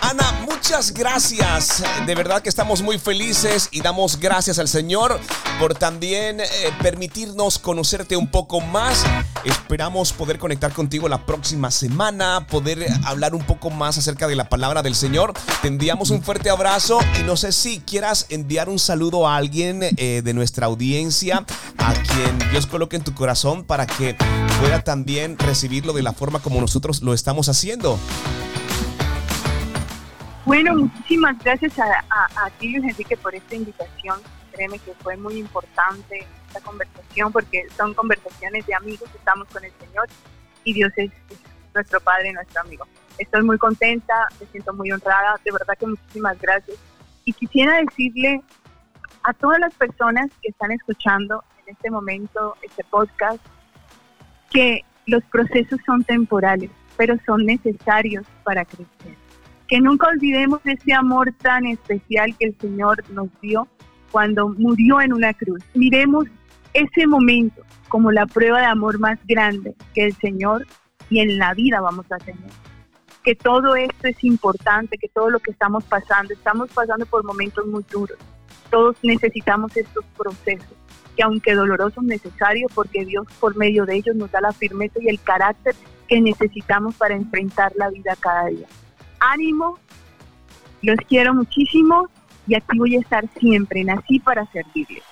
Ana, muchas gracias. De verdad que estamos muy felices y damos gracias al Señor por también eh, permitirnos conocerte un poco más. Esperamos poder conectar contigo la próxima semana, poder hablar un poco más acerca de la palabra del Señor. Te enviamos un fuerte abrazo y no sé si quieras enviar un saludo a alguien eh, de nuestra audiencia, a quien Dios coloque en tu corazón para que pueda también recibirlo de la forma como nosotros lo estamos haciendo. Bueno, muchísimas gracias a, a, ti, Luis Enrique, por esta invitación. Créeme que fue muy importante esta conversación porque son conversaciones de amigos, estamos con el Señor y Dios es, nuestro Padre nuestro amigo. Estoy muy contenta, me siento muy honrada, de verdad que muchísimas gracias. Y quisiera decirle a todas las personas que están escuchando en este momento este podcast que los procesos son temporales, pero son necesarios para crecer que nunca olvidemos ese amor tan especial que el Señor nos dio cuando murió en una cruz. Miremos ese momento como la prueba de amor más grande que el Señor y en la vida vamos a tener. Que todo esto es importante, que todo lo que estamos pasando, estamos pasando por momentos muy duros. Todos necesitamos estos procesos, que aunque dolorosos, necesarios, porque Dios por medio de ellos nos da la firmeza y el carácter que necesitamos para enfrentar la vida cada día ánimo, los quiero muchísimo y aquí voy a estar siempre, nací para servirles.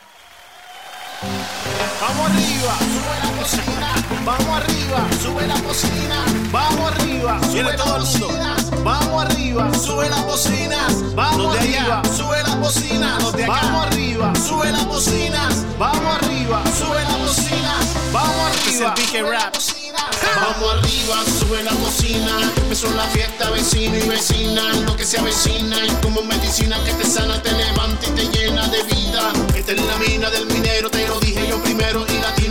Vamos arriba, sube la cocina, vamos arriba, sube la cocina, vamos arriba, sube todo el mundo. Vamos arriba, sube la cocina, vamos arriba, sube la cocina, vamos arriba, sube la cocina, vamos arriba, sube la cocina, vamos arriba. Vamos arriba, sube la cocina. Empezó la fiesta, vecino y vecina. Lo que se avecina y como medicina que te sana, te levanta y te llena de vida. Esta es la mina del minero, te lo dije yo primero. Y